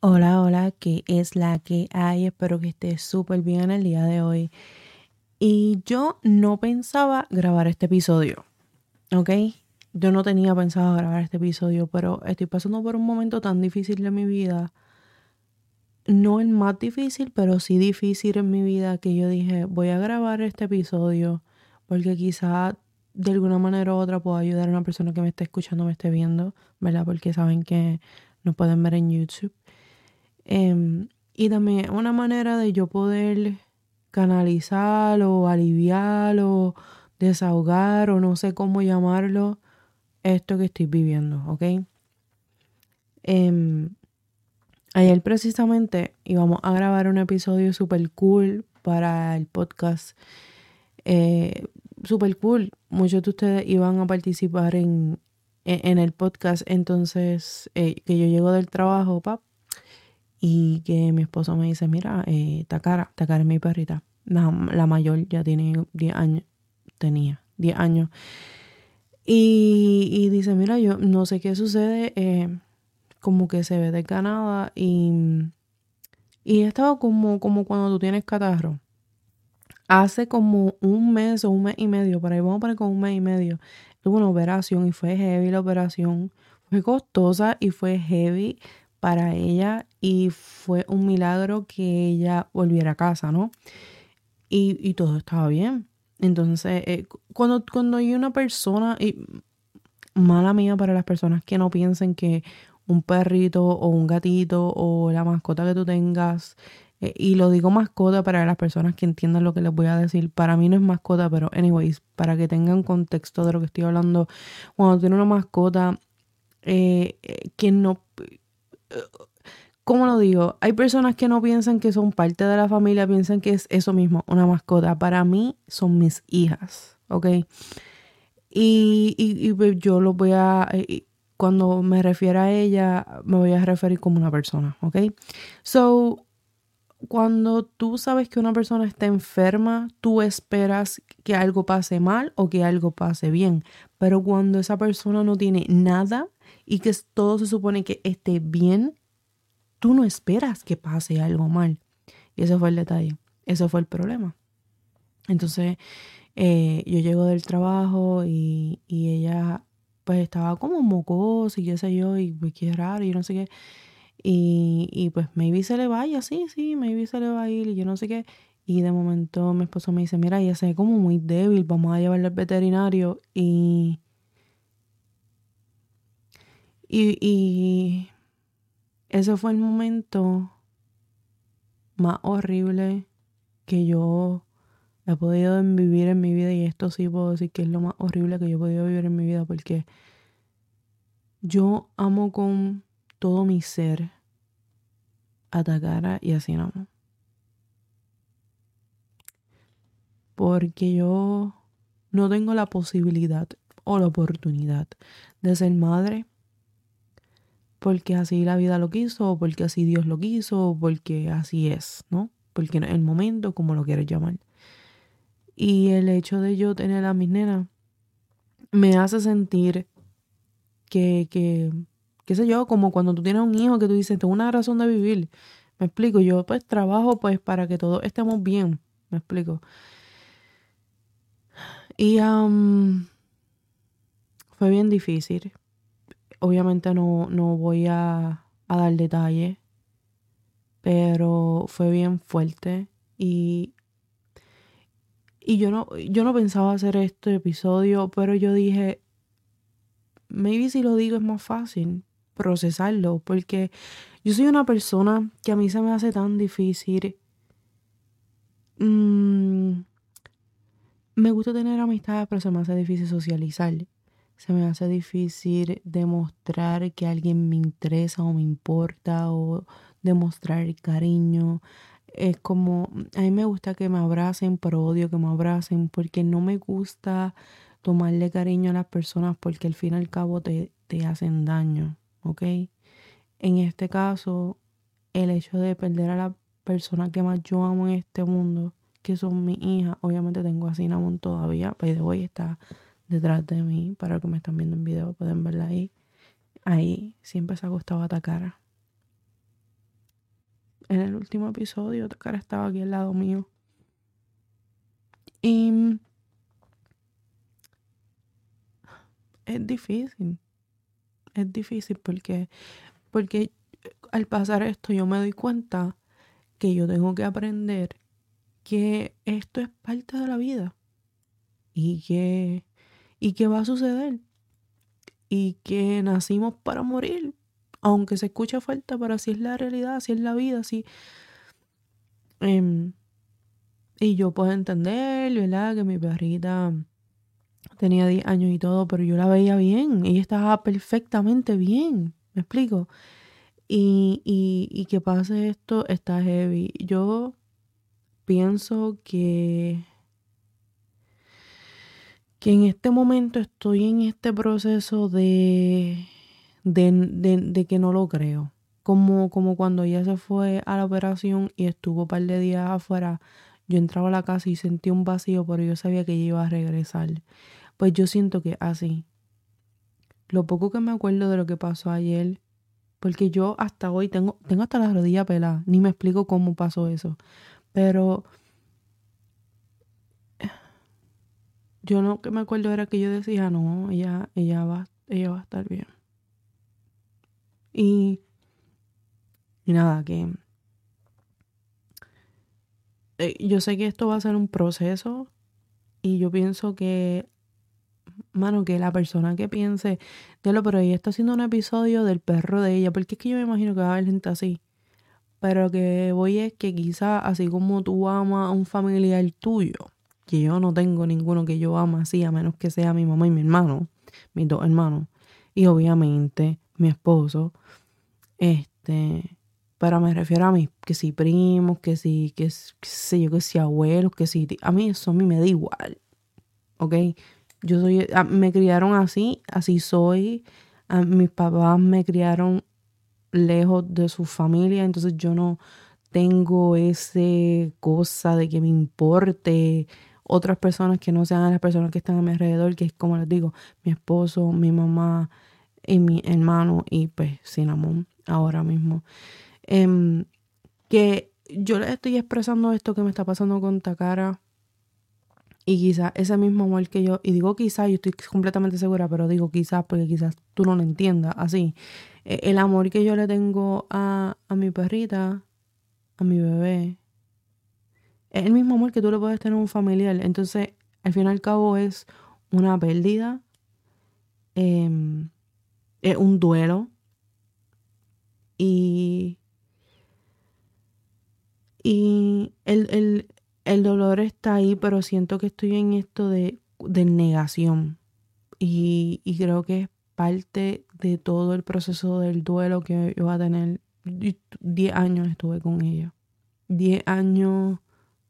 Hola, hola, ¿qué es la que hay? Espero que estés súper bien el día de hoy. Y yo no pensaba grabar este episodio, ¿ok? Yo no tenía pensado grabar este episodio, pero estoy pasando por un momento tan difícil de mi vida. No el más difícil, pero sí difícil en mi vida que yo dije, voy a grabar este episodio porque quizá de alguna manera u otra puedo ayudar a una persona que me esté escuchando, me esté viendo, ¿verdad? Porque saben que nos pueden ver en YouTube. Em, y también una manera de yo poder canalizar o aliviar o desahogar o no sé cómo llamarlo esto que estoy viviendo, ¿ok? Eh, ayer precisamente íbamos a grabar un episodio super cool para el podcast. Eh, super cool. Muchos de ustedes iban a participar en, en, el podcast. Entonces, eh, que yo llego del trabajo, pap, y que mi esposo me dice, mira, eh, Takara, Takara es mi perrita. La, la mayor ya tiene 10 años, tenía 10 años. Y, y, dice, mira, yo no sé qué sucede, eh, como que se ve desganada y, y estaba como, como cuando tú tienes catarro. Hace como un mes o un mes y medio, por ahí vamos a poner como un mes y medio, tuvo una operación y fue heavy la operación. Fue costosa y fue heavy para ella y fue un milagro que ella volviera a casa, ¿no? Y, todo estaba bien. Entonces, eh, cuando, cuando hay una persona, y mala mía para las personas que no piensen que un perrito o un gatito o la mascota que tú tengas, eh, y lo digo mascota para las personas que entiendan lo que les voy a decir, para mí no es mascota, pero anyways, para que tengan contexto de lo que estoy hablando, cuando tiene una mascota, eh, que no ¿cómo lo digo? Hay personas que no piensan que son parte de la familia, piensan que es eso mismo, una mascota. Para mí son mis hijas, ¿ok? Y, y, pues yo lo voy a, cuando me refiero a ella, me voy a referir como una persona, ¿ok? So, cuando tú sabes que una persona está enferma, tú esperas que algo pase mal o que algo pase bien. Pero cuando esa persona no tiene nada y que todo se supone que esté bien, tú no esperas que pase algo mal. Y ese fue el detalle, ese fue el problema. Entonces, eh, yo llego del trabajo y, ella pues estaba como mocosa y qué sé yo, y pues qué raro, y no sé qué. Y, y pues maybe se le vaya, sí, sí, maybe se le va a ir, y yo no sé qué. Y de momento mi esposo me dice, mira, ella se ve como muy débil, vamos a llevarla al veterinario. Y, y, y ese fue el momento más horrible que yo he podido vivir en mi vida y esto sí puedo decir que es lo más horrible que yo he podido vivir en mi vida porque yo amo con todo mi ser a Takara y así no Porque yo no tengo la posibilidad o la oportunidad de ser madre porque así la vida lo quiso, o porque así Dios lo quiso, o porque así es, ¿no? Porque en el momento, como lo quieres llamar. Y el hecho de yo tener a mis nenas me hace sentir que, que, qué sé yo, como cuando tú tienes un hijo que tú dices, tengo una razón de vivir. Me explico, yo pues trabajo pues para que todos estemos bien, me explico. Y fue bien difícil obviamente no, no voy a, a dar detalles, pero fue bien fuerte y, y yo no, yo no pensaba hacer este episodio, pero yo dije, maybe si lo digo es más fácil procesarlo, porque yo soy una persona que a mí se me hace tan difícil. Mm, me gusta tener amistades, pero se me hace difícil socializar se me hace difícil demostrar que alguien me interesa o me importa o demostrar cariño. Es como, a mí me gusta que me abracen, pero odio que me abracen porque no me gusta tomarle cariño a las personas porque al fin y al cabo te, te hacen daño, ¿ok? En este caso, el hecho de perder a la persona que más yo amo en este mundo, que son mi hija, obviamente tengo a Cinnamon todavía, pero hoy está detrás de mí. Para los que me están viendo en video pueden verla ahí. ahí siempre se acostaba Takara. En el último episodio, Takara estaba aquí al lado mío. Y es difícil. Es difícil porque, porque al pasar esto yo me doy cuenta que yo tengo que aprender que esto es parte de la vida y que, y que va a suceder y que nacimos para morir, aunque se escucha falta, pero así es la realidad, así es la vida, así. Em, y yo puedo entender, ¿verdad? Que mi perrita tenía 10 años y todo, pero yo la veía bien, ella estaba perfectamente bien, ¿me explico? Y, y, y que pase esto está heavy. Yo pienso que que en este momento estoy en este proceso de, de, que no lo creo. Como, como cuando ella se fue a la operación y estuvo un par de días afuera, yo entraba a la casa y sentí un vacío, pero yo sabía que ella iba a regresar. Pues yo siento que así. Lo poco que me acuerdo de lo que pasó ayer, porque yo hasta hoy tengo, tengo hasta la rodilla pelada, ni me explico cómo pasó eso. Pero yo no que me acuerdo era que yo decía, no, ella, ella, va, ella va a estar bien. Y, y nada, que eh, yo sé que esto va a ser un proceso y yo pienso que, mano, que la persona que piense, de lo, pero ella está haciendo un episodio del perro de ella, porque es que yo me imagino que va a haber gente así. Pero lo que voy es que quizá así como tú amas a un familiar tuyo, que yo no tengo ninguno que yo ame así, a menos que sea mi mamá y mi hermano, mis dos hermanos, y obviamente mi esposo, este, pero me refiero a mí, que si primos, que si, que, sé yo, que si abuelos, que si, a mí eso a mí me da igual, ¿ok? Yo soy, me criaron así, así soy, mis papás me criaron lejos de su familia, entonces yo no tengo ese cosa de que me importe otras personas que no sean las personas que están a mi alrededor, que es como les digo, mi esposo, mi mamá y mi hermano y pues Cinnamon ahora mismo. Em, que yo les estoy expresando esto que me está pasando con Takara y quizás ese mismo amor que yo, y digo quizás, yo estoy completamente segura, pero digo quizás porque quizás tú no lo entiendas así. E, el amor que yo le tengo a, a mi perrita, a mi bebé, es el mismo amor que tú le puedes tener a un familiar. Entonces, al fin y al cabo es una pérdida, em, es un duelo y, y el, dolor está ahí, pero siento que estoy en esto de, negación y, y creo que es parte de todo el proceso del duelo que yo voy a tener. 10 años estuve con ella. 10 años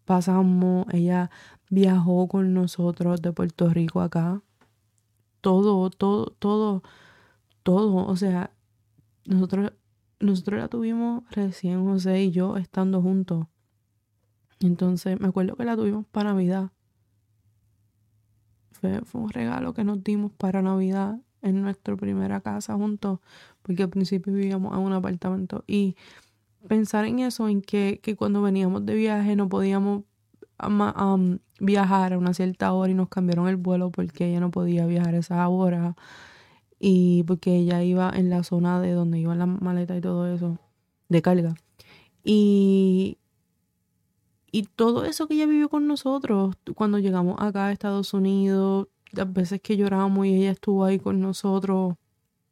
pasamos, ella viajó con nosotros de Puerto Rico acá. Todo, todo, todo, todo. O sea, nosotros, nosotros la tuvimos recién José y yo estando juntos. Entonces me acuerdo que la tuvimos para Navidad. Fue, un regalo que nos dimos para Navidad en nuestra primera casa juntos, porque al principio vivíamos en un apartamento y pensar en eso, en que, cuando veníamos de viaje no podíamos viajar a una cierta hora y nos cambiaron el vuelo porque ella no podía viajar esa hora y porque ella iba en la zona de donde iban las maletas y todo eso, de carga. Y, y todo eso que ella vivió con nosotros cuando llegamos acá a Estados Unidos, las veces que lloramos y ella estuvo ahí con nosotros.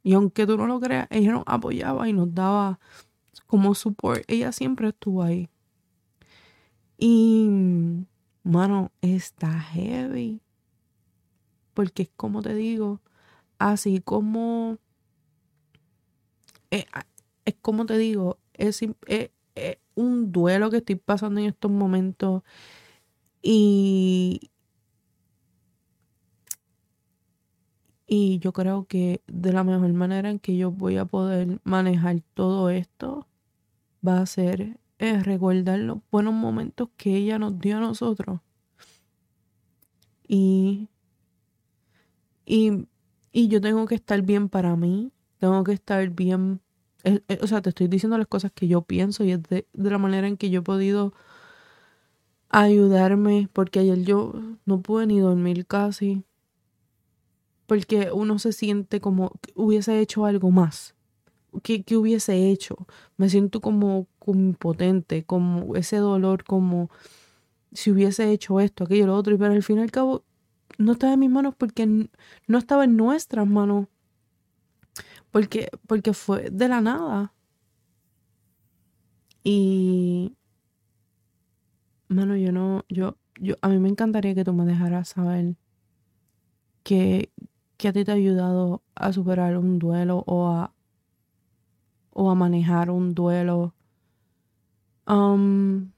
Y aunque tú no lo creas, ella nos apoyaba y nos daba como support. Ella siempre estuvo ahí. Y, mano, está heavy. Porque es como te digo, así como... Eh, es, como te digo, es, es, es un duelo que estoy pasando en estos momentos. Y, Y yo creo que de la mejor manera en que yo voy a poder manejar todo esto va a ser eh, recordar los buenos momentos que ella nos dio a nosotros. Y, y, y yo tengo que estar bien para mí, tengo que estar bien. O sea, te estoy diciendo las cosas que yo pienso y es de, la manera en que yo he podido ayudarme, porque ayer yo no pude ni dormir casi, porque uno se siente como que hubiese hecho algo más. ¿Qué, hubiese hecho? Me siento como, como impotente, como ese dolor, como si hubiese hecho esto, aquello, lo otro, y pero al fin y al cabo no estaba en mis manos porque no estaba en nuestras manos. Porque, porque fue de la nada. Y, mano, yo no, yo, yo, a mí me encantaría que tú me dejaras saber que, que a ti te ha ayudado a superar un duelo o a, o a manejar un duelo. Um,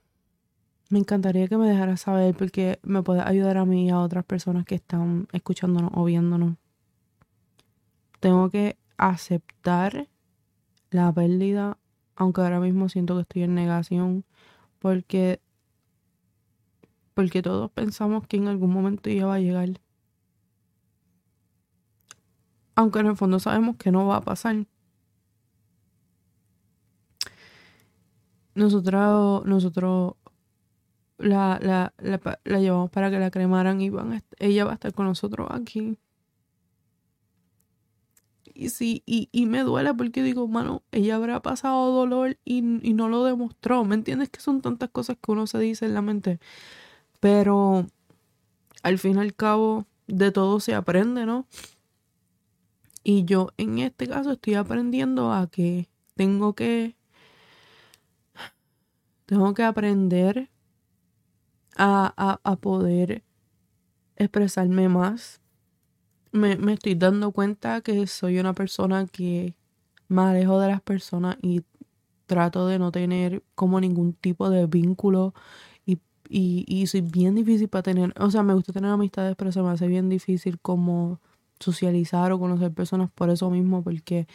me encantaría que me dejaras saber porque me puede ayudar a mí y a otras personas que están escuchándonos o viéndonos. Tengo que aceptar la pérdida, aunque ahora mismo siento que estoy en negación, porque porque todos pensamos que en algún momento ya va a llegar. Aunque en el fondo sabemos que no va a pasar. Nosotros, nosotros la, la, la, llevamos para que la cremaran y van ella va a estar con nosotros aquí. Y sí, y, y me duele porque digo, mano, ella habrá pasado dolor y, y no lo demostró. ¿Me entiendes? Que son tantas cosas que uno se dice en la mente. Pero al fin y al cabo, de todo se aprende, ¿no? Y yo en este caso estoy aprendiendo a que tengo que. Tengo que aprender a, a, poder expresarme más. Me, me, estoy dando cuenta que soy una persona que me alejo de las personas y trato de no tener como ningún tipo de vínculo y, y soy bien difícil para tener, o sea, me gusta tener amistades, pero se me hace bien difícil como socializar o conocer personas por eso mismo, porque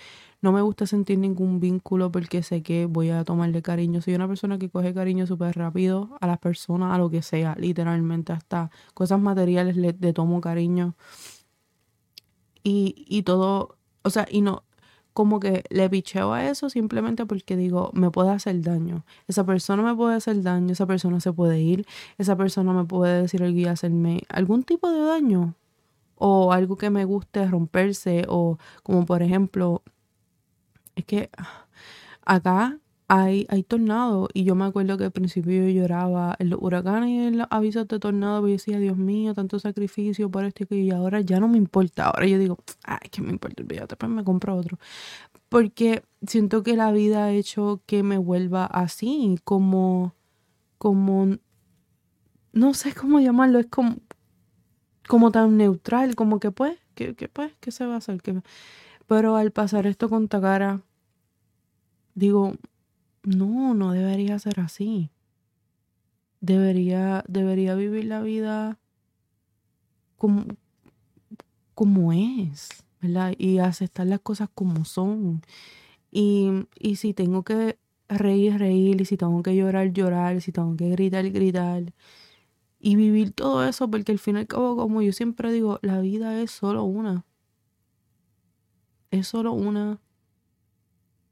no me gusta sentir ningún vínculo porque sé que voy a tomarle cariño. Soy una persona que coge cariño súper rápido a las personas, a lo que sea, literalmente, hasta cosas materiales le, le tomo cariño. Y, y todo, o sea, y no, como que le picheo a eso simplemente porque digo, me puede hacer daño. Esa persona me puede hacer daño, esa persona se puede ir, esa persona me puede decir algo y hacerme algún tipo de daño. O algo que me guste romperse. O como por ejemplo, es que acá hay, hay tornados y yo me acuerdo que al principio yo lloraba en los huracanes y en los avisos de tornado y decía, Dios mío, tanto sacrificio por esto y que y ahora ya no me importa. Ahora yo digo, ay, que me importa el video, después me compro otro. Porque siento que la vida ha hecho que me vuelva así, como, como, no sé cómo llamarlo, es como, como tan neutral, como que pues, que, que pues, ¿qué se va a hacer? Pero al pasar esto con Takara, digo, no, no debería ser así. Debería, debería vivir la vida como, como es, ¿verdad? Y aceptar las cosas como son. Y, y si tengo que reír, reír, y si tengo que llorar, llorar, y si tengo que gritar, gritar. Y vivir todo eso, porque al fin y al cabo, como yo siempre digo, la vida es solo una. Es solo una.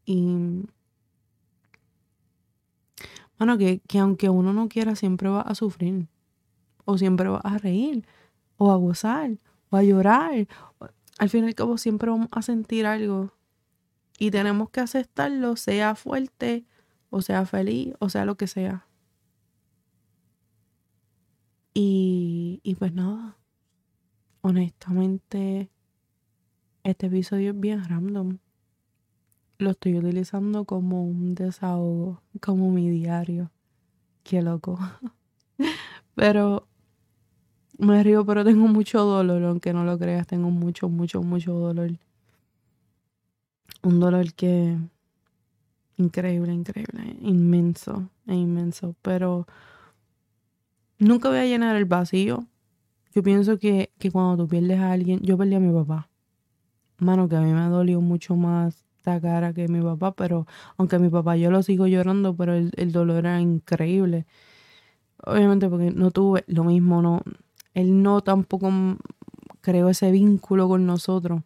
Y bueno, que, que aunque uno no quiera, siempre va a sufrir. O siempre va a reír. O a gozar. O a llorar. Al fin y al cabo siempre vamos a sentir algo. Y tenemos que aceptarlo, sea fuerte, o sea feliz, o sea lo que sea. Y, y pues nada. Honestamente, este episodio es bien random lo estoy utilizando como un desahogo, como mi diario. Qué loco. pero me río, pero tengo mucho dolor, aunque no lo creas, tengo mucho, mucho, mucho dolor. Un dolor que increíble, increíble, inmenso, e inmenso, pero nunca voy a llenar el vacío. Yo pienso que, que cuando tú pierdes a alguien, yo perdí a mi papá. Mano, que a mí me dolió mucho más esta cara que mi papá, pero aunque mi papá yo lo sigo llorando, pero el, el dolor era increíble. Obviamente porque no tuve lo mismo, no. Él no tampoco creó ese vínculo con nosotros.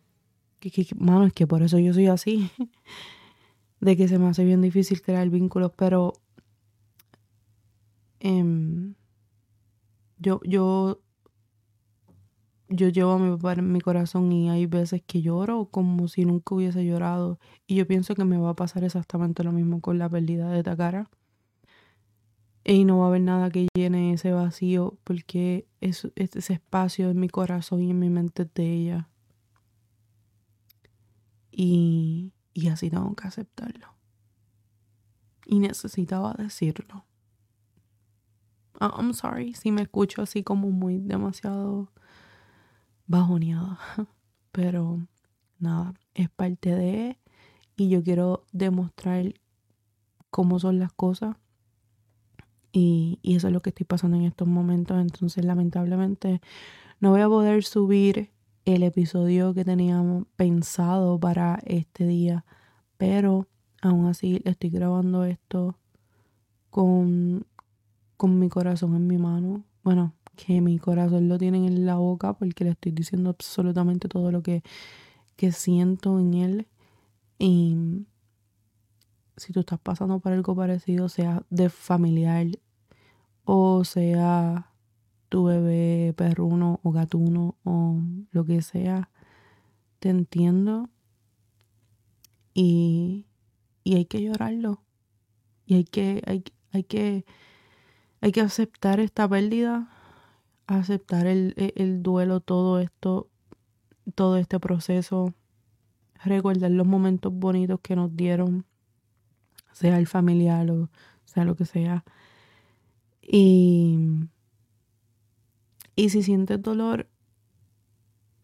que, mano, es que por eso yo soy así. de que se me hace bien difícil crear vínculos, pero em, yo, yo, yo llevo a mi papá en mi corazón y hay veces que lloro como si nunca hubiese llorado. Y yo pienso que me va a pasar exactamente lo mismo con la pérdida de Takara. Y no va a haber nada que llene ese vacío porque es, ese espacio en mi corazón y en mi mente es de ella. Y, y así tengo que aceptarlo. Y necesitaba decirlo. Oh, I'm sorry si me escucho así como muy demasiado bajoneada. Pero nada, es parte de y yo quiero demostrar cómo son las cosas. Y, y eso es lo que estoy pasando en estos momentos. Entonces, lamentablemente, no voy a poder subir el episodio que teníamos pensado para este día, pero aún así estoy grabando esto con, con mi corazón en mi mano. Bueno, que mi corazón lo tiene en la boca porque le estoy diciendo absolutamente todo lo que, que siento en él. Y si tú estás pasando por algo parecido, sea de familiar o sea tu bebé perruno o gatuno o lo que sea, te entiendo. Y, y hay que llorarlo. Y hay que, hay, hay, que, hay que aceptar esta pérdida, aceptar el, el duelo, todo esto, todo este proceso, recordar los momentos bonitos que nos dieron, sea el familiar o sea lo que sea. Y y si sientes dolor,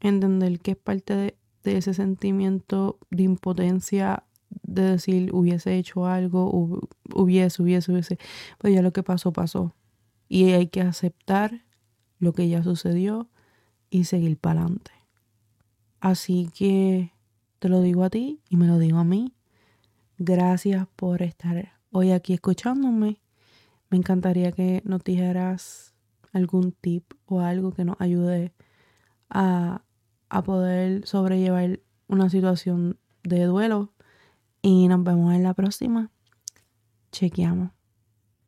entender que es parte de, ese sentimiento de impotencia de decir hubiese hecho algo, hubiese, hubiese, hubiese, pues ya lo que pasó, pasó. Y hay que aceptar lo que ya sucedió y seguir para adelante. Así que te lo digo a ti y me lo digo a mí. Gracias por estar hoy aquí escuchándome. Me encantaría que nos dijeras algún tip o algo que nos ayude a, a poder sobrellevar una situación de duelo. Y nos vemos en la próxima. Chequeamos.